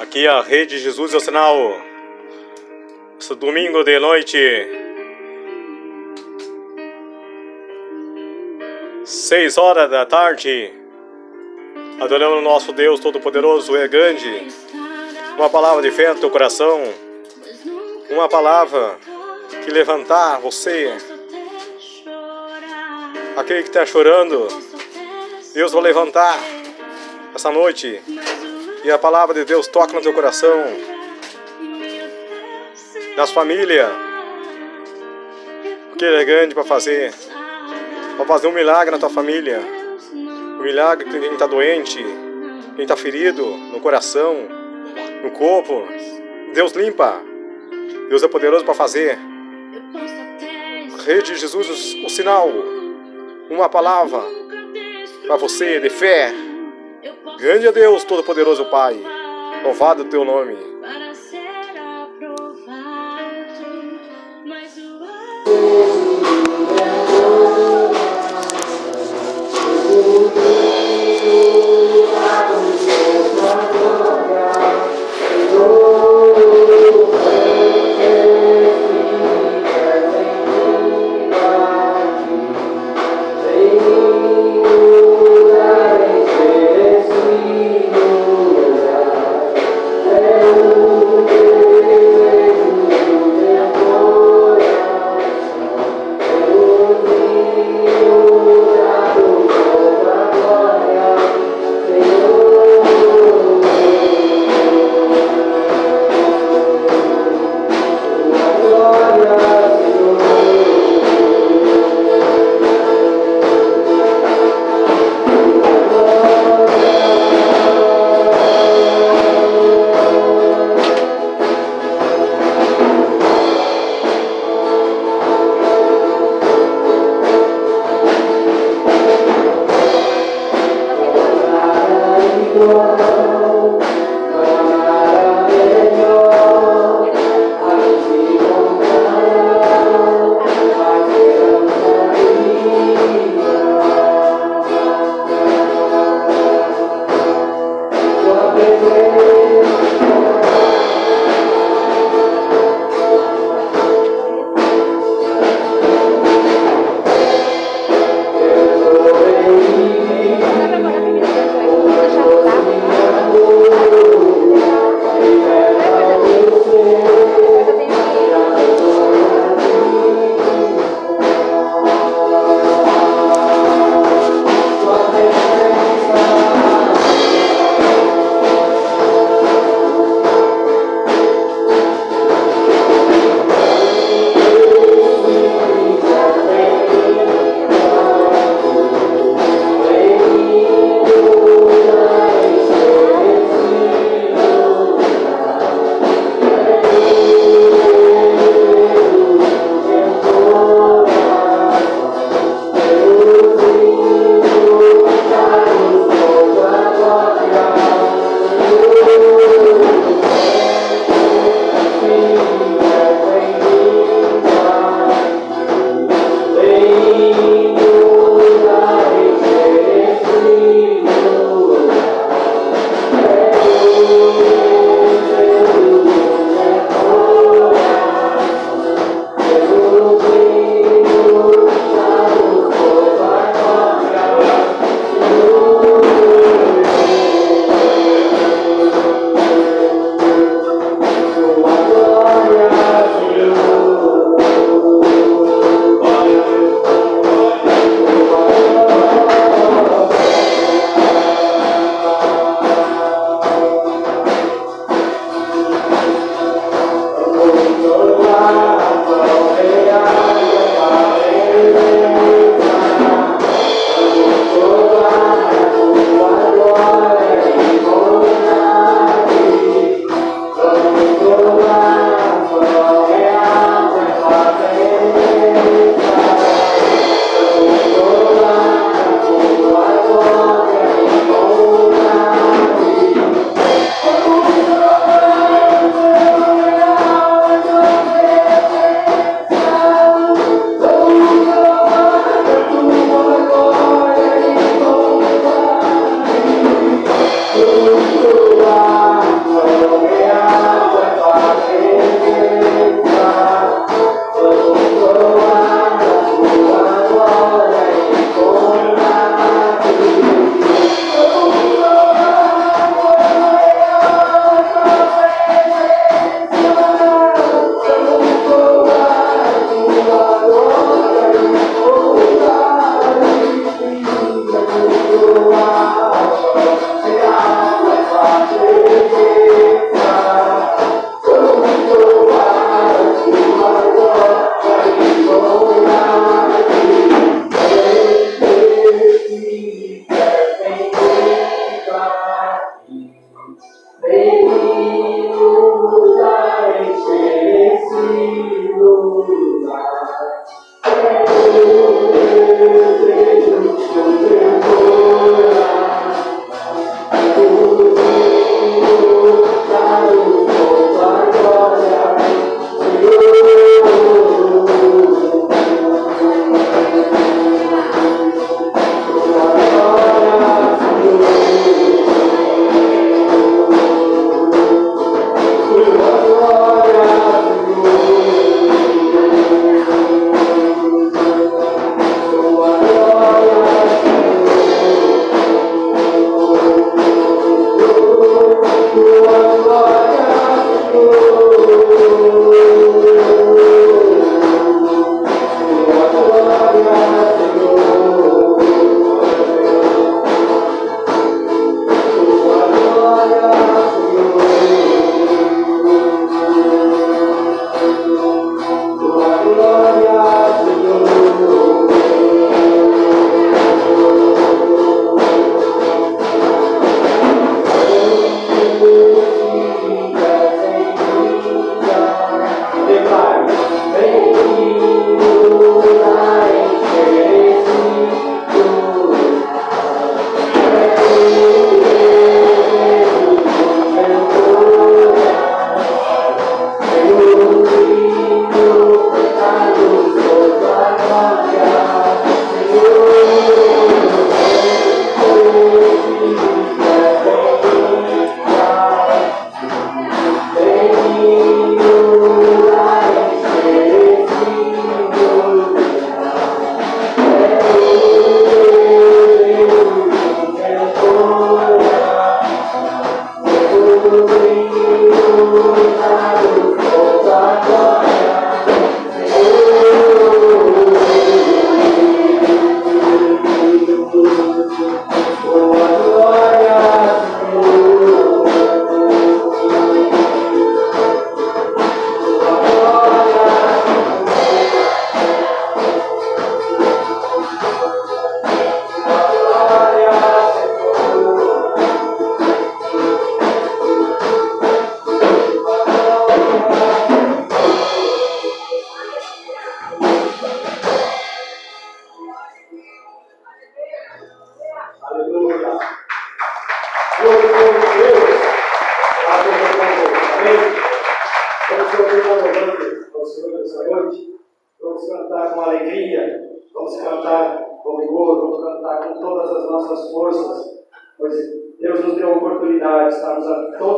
Aqui a Rede Jesus é o sinal. Esse domingo de noite. Seis horas da tarde. Adorando o nosso Deus Todo-Poderoso e grande. Uma palavra de fé no teu coração. Uma palavra que levantar você. Aquele que está chorando. Deus vai levantar essa noite. E a palavra de Deus toca no teu coração. Das famílias. Porque Ele é grande para fazer. Para fazer um milagre na tua família. Um milagre para quem está doente. Quem está ferido no coração. No corpo. Deus limpa. Deus é poderoso para fazer. Rede de Jesus, o sinal. Uma palavra para você de fé. Grande é Deus, Todo-Poderoso Pai. Louvado o teu nome.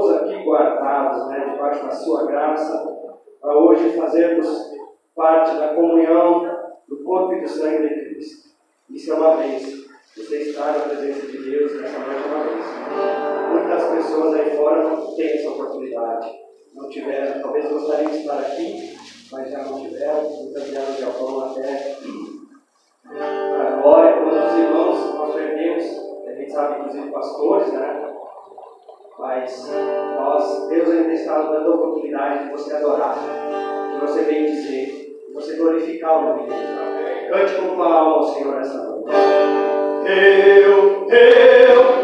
todos aqui guardados, né, debaixo da sua graça, para hoje fazermos parte da comunhão do corpo e do sangue de Cristo. Isso é uma vez. Você estar na presença de Deus nessa noite é uma vez. Muitas pessoas aí fora não têm essa oportunidade. Não tiveram, talvez gostariam de estar aqui, mas já não tiveram, muitas vieram de Alcão até né, agora, quando os irmãos, nós perdemos, a gente sabe, inclusive pastores, né? Mas nós, Deus ainda tem estado dando a oportunidade de você adorar, de você bem dizer, de você glorificar o nome dele. Cante com para ao Senhor essa noite. Eu, eu.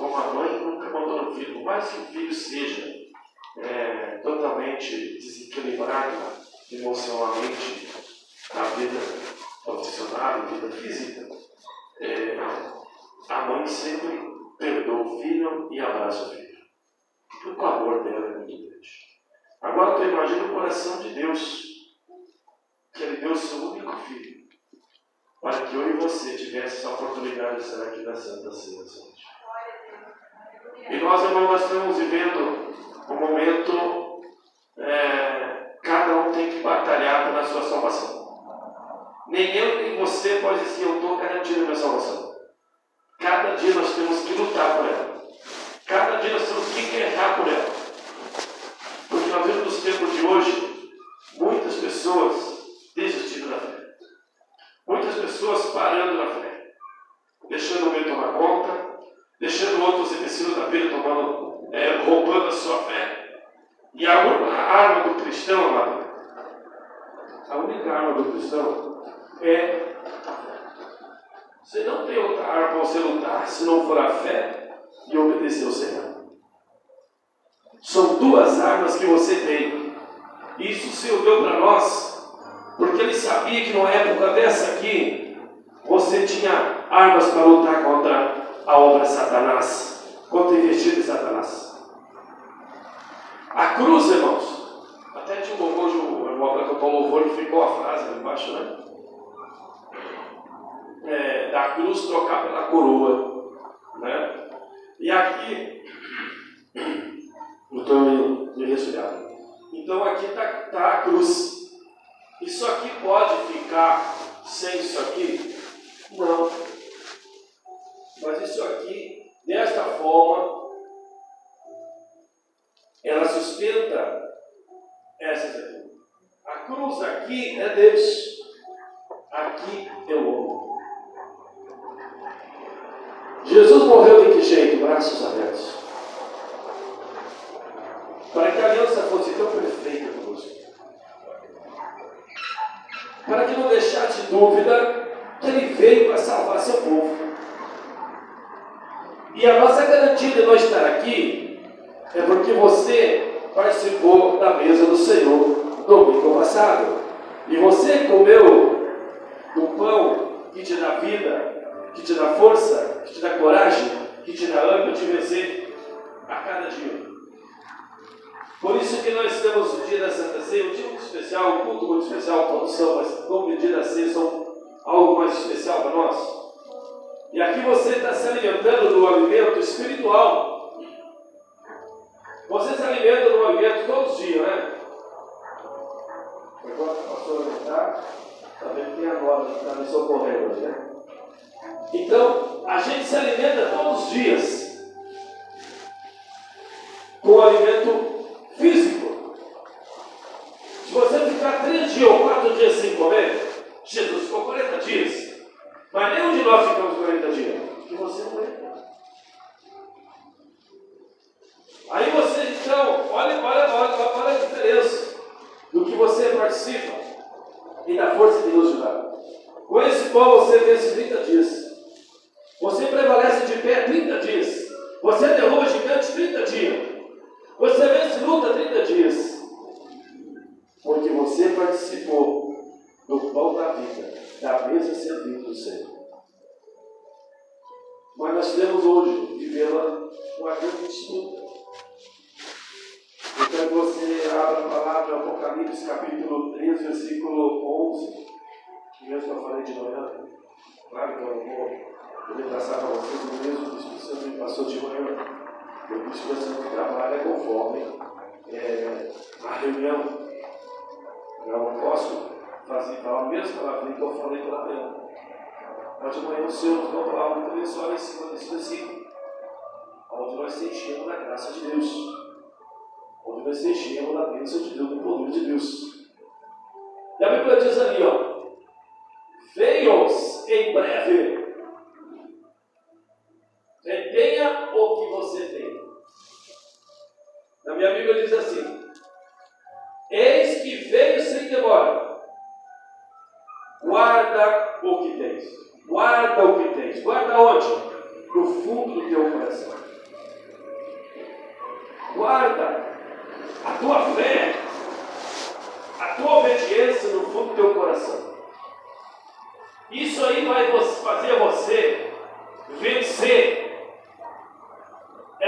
Como a mãe nunca abandonou o filho, por mais que o filho seja é, totalmente desequilibrado emocionalmente na vida profissional e vida física, é, a mãe sempre perdoa o filho e abraça o filho. Porque o amor dela é muito grande. Agora tu imagina o coração de Deus, que Ele deu o seu único filho, para que eu e você tivesse essa oportunidade de estar aqui na Santa Ceia. E nós, irmãos, nós estamos vivendo um momento, é, cada um tem que batalhar pela sua salvação. Nem eu nem você pode dizer, eu estou garantindo a minha salvação. Cada dia nós temos que lutar por ela. Cada dia nós temos que guerrear por ela. Porque nós vemos nos tempos de hoje, muitas pessoas desistindo da fé. Muitas pessoas parando na fé. Deixando o medo tomar conta, deixando outros empecilhos da vida tomando é, roubando a sua fé. E a, a arma do cristão, amado, a única arma do cristão é. Você não tem outra arma para você lutar se não for a fé e obedecer ao Senhor. São duas armas que você tem. Isso o Senhor deu para nós, porque Ele sabia que numa época dessa aqui, você tinha armas para lutar contra a obra de Satanás contra investido Satanás. A cruz, irmãos, até tinha um louvor, o irmão cantou um louvor que ficou a frase ali embaixo, né? É, da cruz trocar pela coroa, né? E aqui, estou me, me resfriado. Então aqui está tá a cruz. Isso aqui pode ficar sem isso aqui? Não. Forma, ela sustenta essas aqui. A cruz aqui é Deus, aqui é o homem. Jesus morreu de que jeito? Braços abertos. Para que a aliança fosse tão perfeita conosco. Para que não deixasse dúvida que ele veio para salvar seu povo. E a nossa garantia de nós estar aqui é porque você participou da mesa do Senhor domingo passado. E você comeu do pão que te dá vida, que te dá força, que te dá coragem, que te dá ânimo de vencer a cada dia. Por isso que nós temos o dia da Santa Ceia, um dia muito especial, um culto muito especial, todos são, mas como dia da ceia são algo mais especial para nós. E aqui você está se alimentando do alimento espiritual. Você se alimenta do alimento todos os dias, né? Agora a pastora está, está vendo quem agora está me socorrendo hoje, né? Então, a gente se alimenta todos os dias com o alimento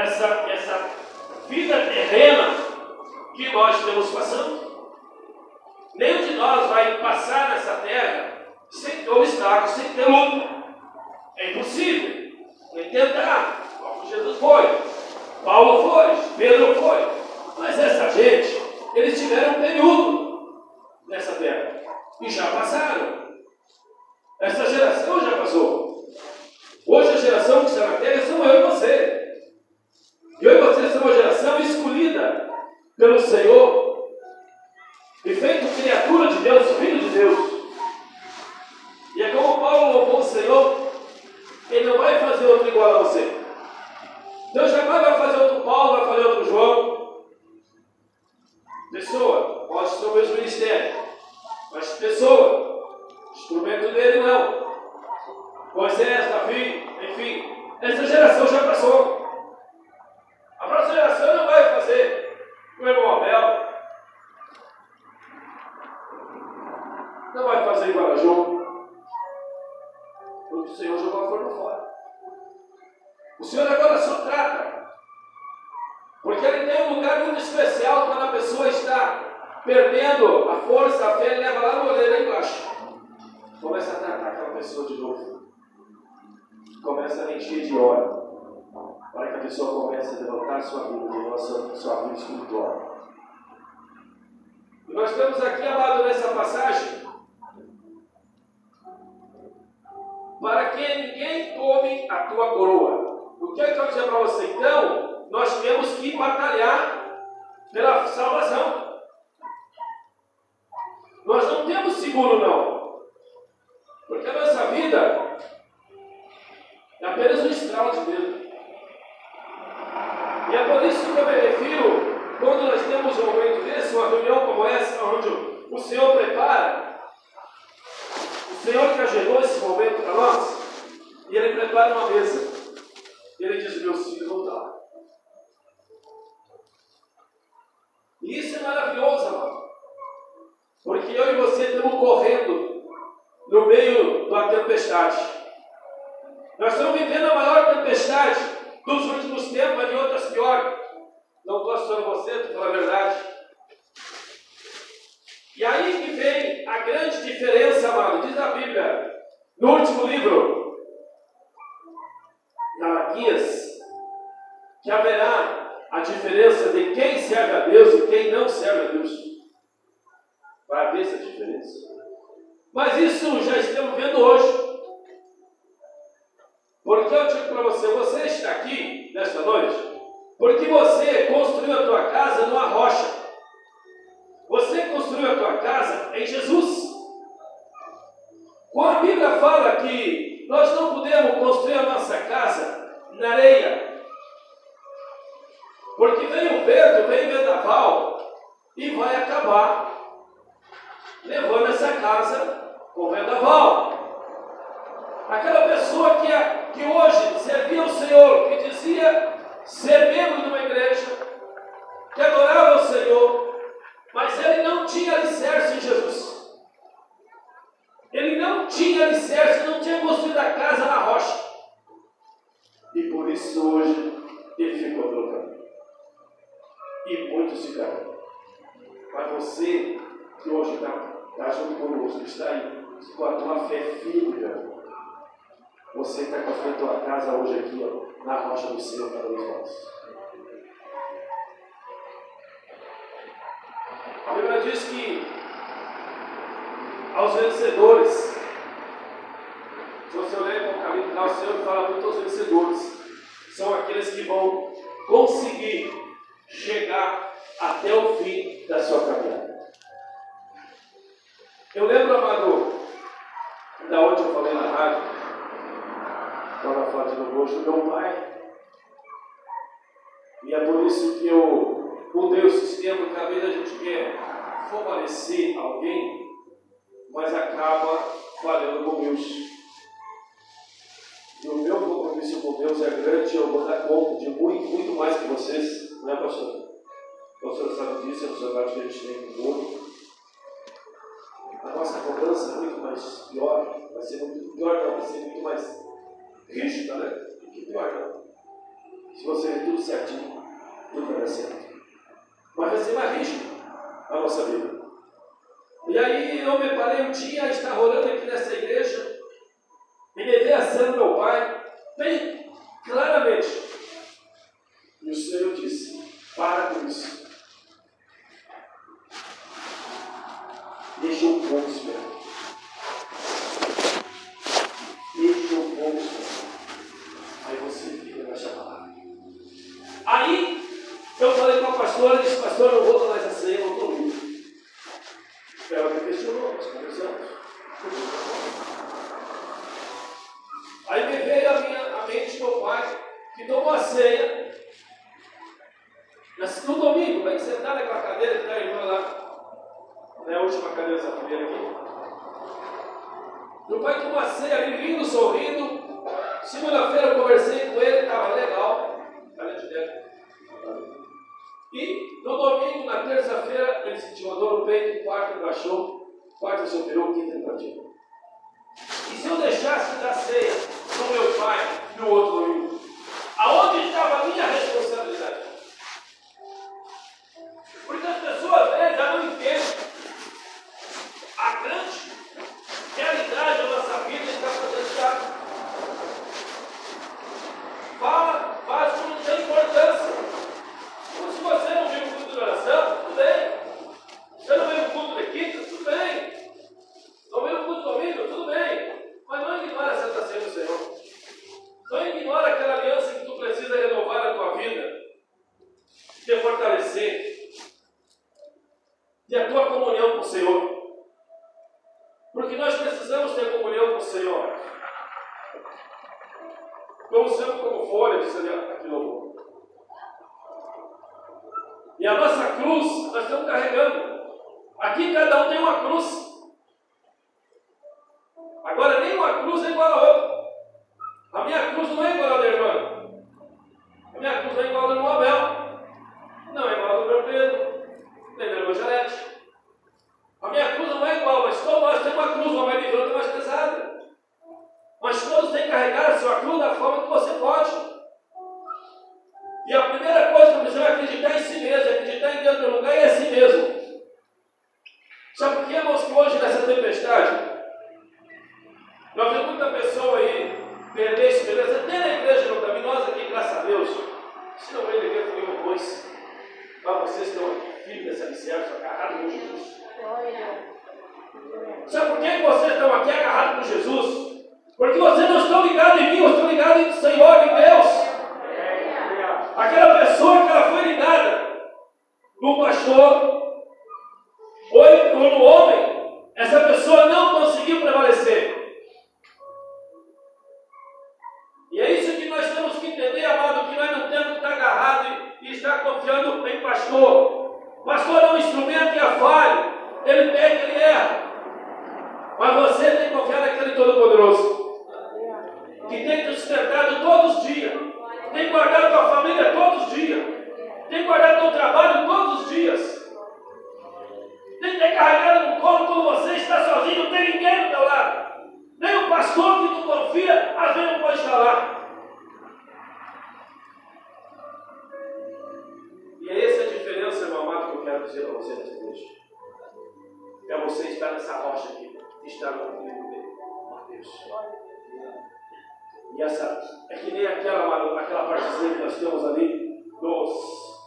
essa, essa vida terrena que nós estamos passando. Nenhum de nós vai passar nessa terra sem ter obstáculos, sem ter luta. É impossível. Nem tentar. Como Jesus foi. Paulo foi. Pedro foi. Mas essa gente, eles tiveram um período nessa terra. E já passaram. Essa geração já passou. Hoje a geração que está na terra são eu e você. Eu e você somos uma geração escolhida pelo Senhor e feito criatura de Deus, filho de Deus. E é como Paulo louvou o Senhor, ele não vai fazer outro igual a você. Deus jamais vai fazer outro Paulo, vai fazer outro João. Pessoa, pode ser o mesmo ministério, mas pessoa, instrumento dele não. Moisés, Davi, enfim, essa geração já passou. Então, nós temos que batalhar pela salvação. Nós não temos seguro, não. Porque a nossa vida é apenas um estralo de Deus. E é por isso que eu me refiro, quando nós temos um momento desse, uma reunião como essa, onde o Senhor prepara, o Senhor que agendou esse momento para nós, e Ele prepara uma mesa. Ele diz: Meus filhos vão estar. E isso é maravilhoso, amado. Porque eu e você estamos correndo no meio da tempestade. Nós estamos vivendo a maior tempestade dos últimos tempos, de outras piores. Não estou assustando você, estou falando a verdade. E aí que vem a grande diferença, amado, diz a Bíblia, no último livro, Malaquias, que haverá a diferença de quem serve a Deus e quem não serve a Deus. Vai haver essa diferença. Mas isso já estamos vendo hoje. Porque eu digo para você, você está aqui nesta noite, porque você construiu a tua casa numa rocha. Você construiu a tua casa em Jesus. Quando a Bíblia fala que nós não podemos construir a nossa casa na areia, porque vem o vento, vem o vendaval e vai acabar levando essa casa com vendaval. Aquela pessoa que, que hoje servia o Senhor, que dizia diz que aos vencedores, Rígido, tá vendo? Que guarda. Se você é tudo certinho, tudo vai dar certo. Mas vai ser mais rígido a nossa vida. E aí eu me parei um dia, está rolando aqui nessa igreja, me levei a Santo meu pai, vem E a nossa cruz nós estamos carregando. Aqui cada um tem uma cruz. dizer para você nessa noite é você estar nessa rocha aqui, estar no livro dele, Mateus. E essa é que nem aquela, aquela partezinha que nós temos ali dos,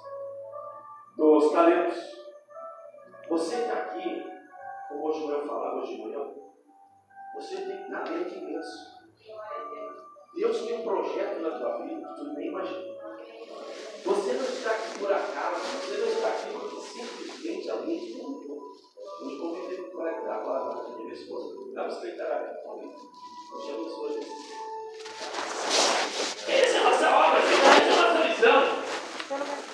dos talentos. Você está aqui, como hoje eu falava hoje de manhã, você tem talento imenso. Deus tem um projeto na tua vida que tu nem imagina. pescoço. Dá para explicar? Nós chamamos hoje. Essa é a nossa obra, essa é a nossa visão.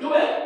Do it.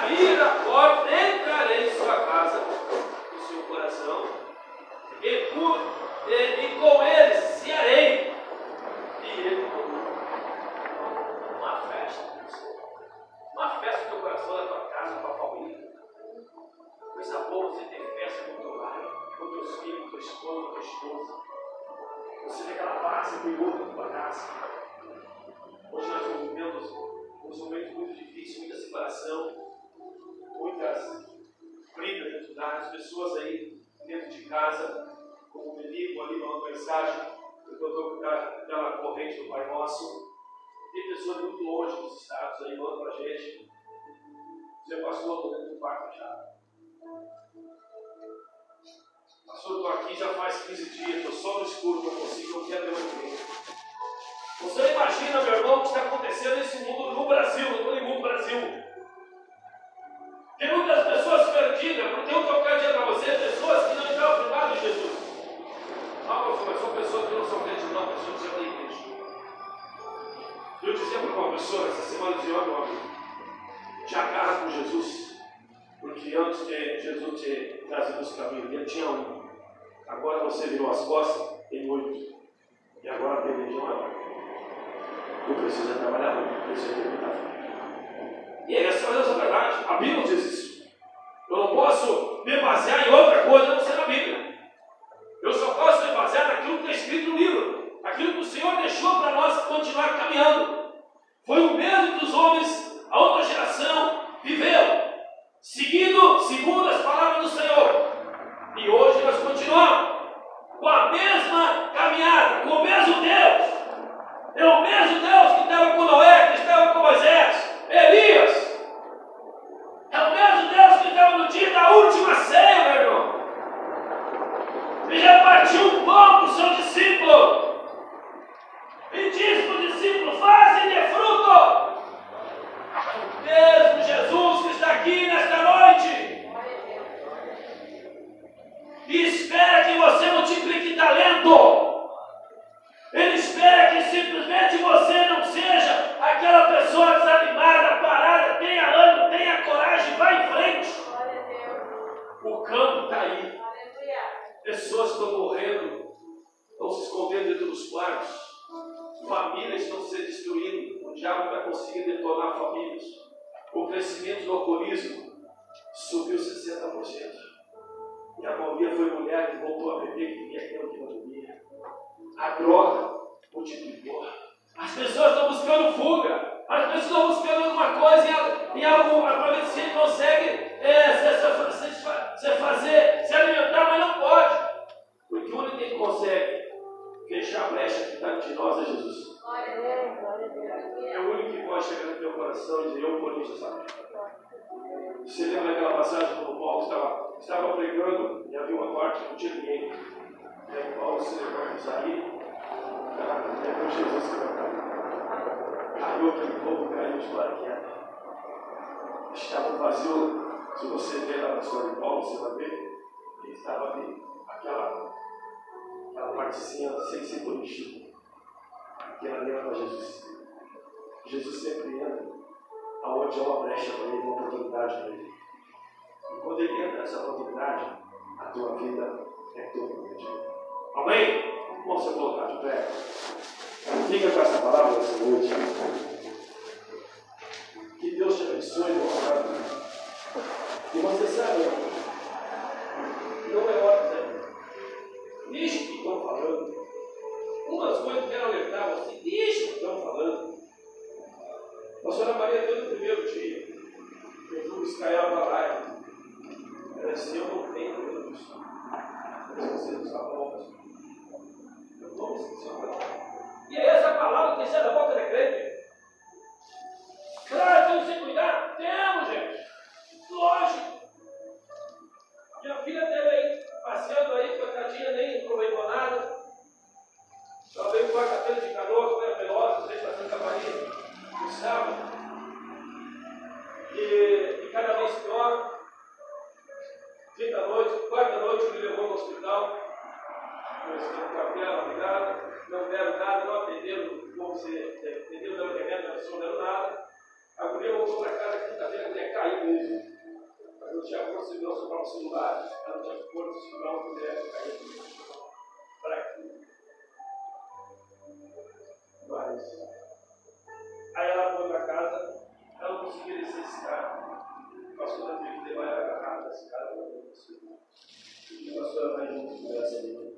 Abrir a porta, entrarei em sua casa, em seu coração, e, e com ele pastor, dentro do quarto já. Pastor, estou aqui já faz 15 dias, estou só no escuro, não consigo, não quero ver ninguém. Você imagina, meu irmão, o que está acontecendo nesse mundo no Brasil, no mundo Brasil. Tem muitas pessoas perdidas, porque eu tocar dia para você, pessoas que não estão privadas de Jesus. Ah, mas são pessoas que não são crentes, não, pessoas que já têm igreja. Eu dizia para uma pessoa essa semana, olha, meu amigo, te agarra com Jesus, porque antes de Jesus te trazer os caminhos, ele tinha um. Agora você virou as costas, tem oito. E agora tem legião agora. Eu preciso trabalhar muito, preciso terminar. E essa é a verdade. A Bíblia diz isso. Eu não posso me basear em outra coisa não ser na Bíblia. Eu só posso me basear naquilo que está escrito no livro. Aquilo que o Senhor deixou para nós continuar caminhando. Foi o mesmo que os homens, a outra geração, viveu. Seguindo, segundo as palavras do Senhor. E hoje nós continuamos com a mesma caminhada, com o mesmo Deus. É o mesmo Deus que estava com Noé, que estava com Moisés, Elias. É o mesmo Deus que estava no dia da última ceia, meu irmão. E repartiu um pão para o seu discípulo. Talento. Ele espera que simplesmente você não seja aquela pessoa desanimada, parada, tenha ânimo, tenha coragem, vá em frente. O campo está aí. Pessoas estão morrendo, estão se escondendo dentro dos quartos. Famílias estão se destruindo. O diabo vai conseguir detonar famílias. O crescimento do alcoolismo subiu 60%. E a maioria foi mulher que voltou a beber, que vinha aquilo que não bebia a droga multiplicou. As pessoas estão buscando fuga. As pessoas estão buscando alguma coisa em, algo ver se ele consegue é, se, se, se, fazer, se alimentar, mas não pode. Porque o único que consegue fechar a brecha que está de nós é Jesus. É o único que pode chegar no teu coração e dizer, eu vou nisso, sabe? Você lembra daquela passagem quando Paulo estava, estava pregando e havia uma parte que não tinha ninguém. E aí Paulo se levanta e sair. É com Jesus que Caiu aquele povo, caiu de paraquedas. Estava vazio. Se você ver lá na história de Paulo, você vai ver. Ele estava ali, aquela, aquela partezinha sem ser preenchida. Aquela ali era para Jesus. Jesus sempre entra aonde há uma brecha para ele, uma oportunidade para ele. E quando ele entra nessa oportunidade, a tua vida é totalmente Amém? Vamos se colocar de pé. Fica com essa palavra essa noite. Que Deus te abençoe, meu amado. E você sabe, não é hora de Deixa o que estão falando. Uma das coisas que eu quero alertar você, deixa o que estão falando. A senhora Maria deu no primeiro dia. Jesus caiu para lá. Ela disse, eu não tenho medo disso. Mas você não está bom. E é essa palavra que sai da boca da crente. Claro, temos que cuidar? Temos, gente. Lógico. Minha filha teve aí, passeando aí, coitadinha, nem aproveitou nada. Só veio quarta-feira de canoa, foi a Pelosa, veio para Santa do sábado, e, e cada vez pior, quinta noite, quarta noite me levou no hospital, eu estive com a perna ligada, não deram nada, não atenderam como se é, atendeu, deram remédio, não deram nada. A mulher voltou para casa quinta-feira, até cair mesmo. Mas não tinha força de não sobrar o celular, ela não tinha força de sobrar o mulher, cair mesmo. passar, a pastora teve que trabalhar na casa, se cada um. A pastora vai junto com ela,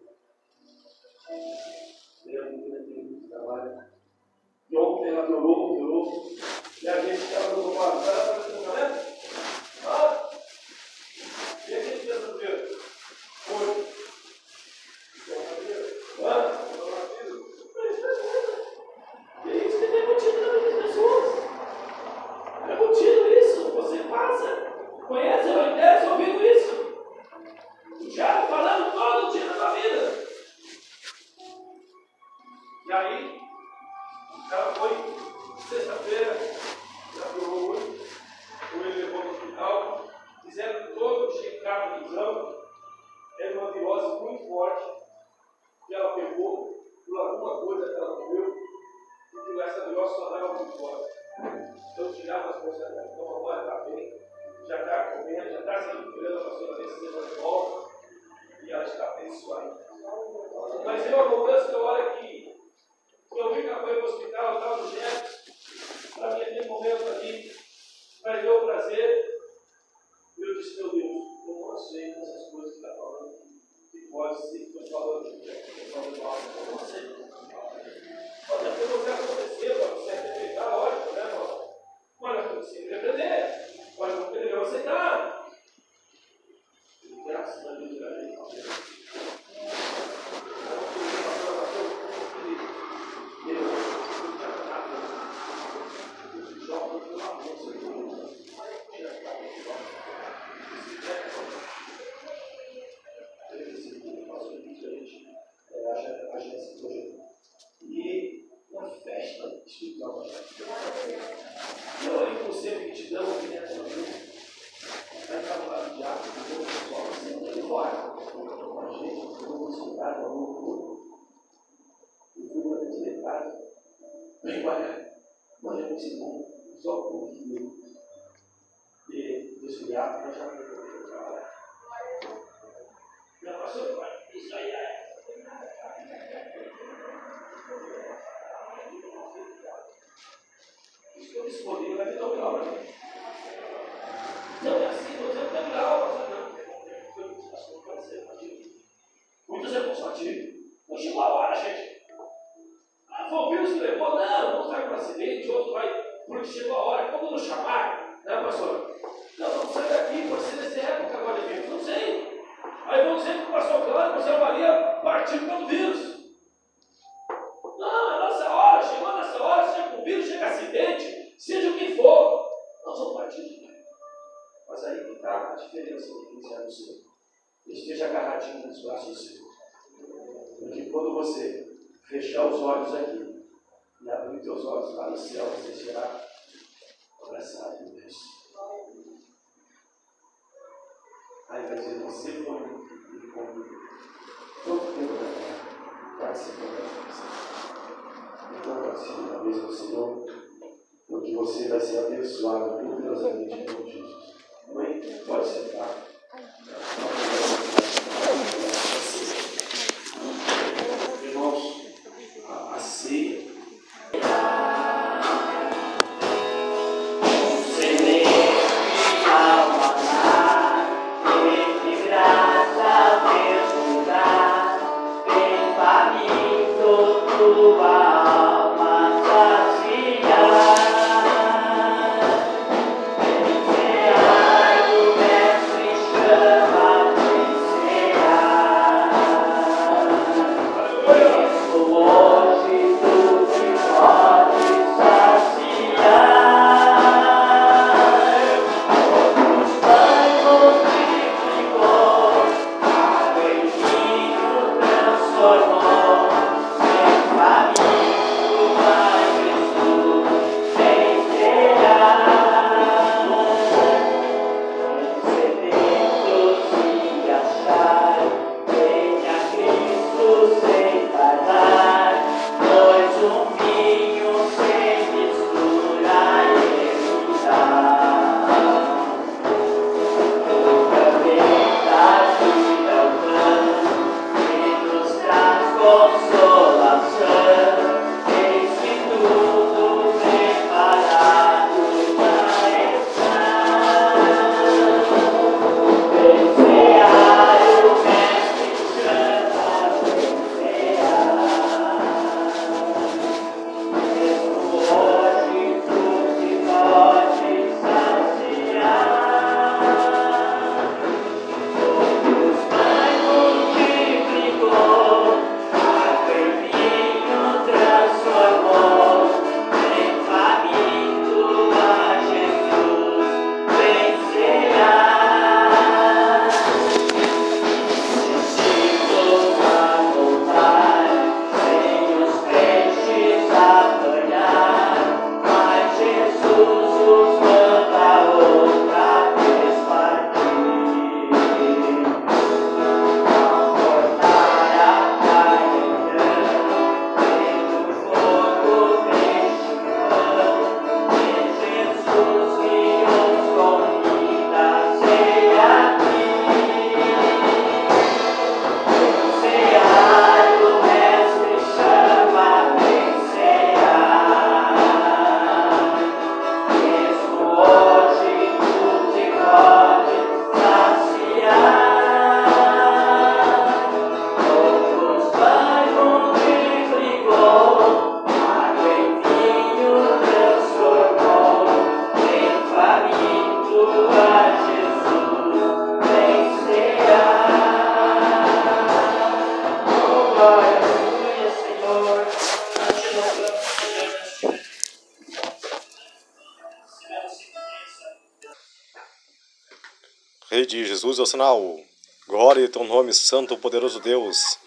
sinal. Glória ao teu nome, Santo, poderoso Deus.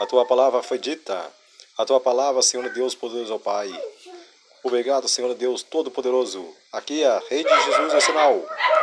A tua palavra foi dita. A tua palavra, Senhor Deus, poderoso Pai. Obrigado, Senhor Deus Todo-Poderoso. Aqui é Rei de Jesus é o sinal.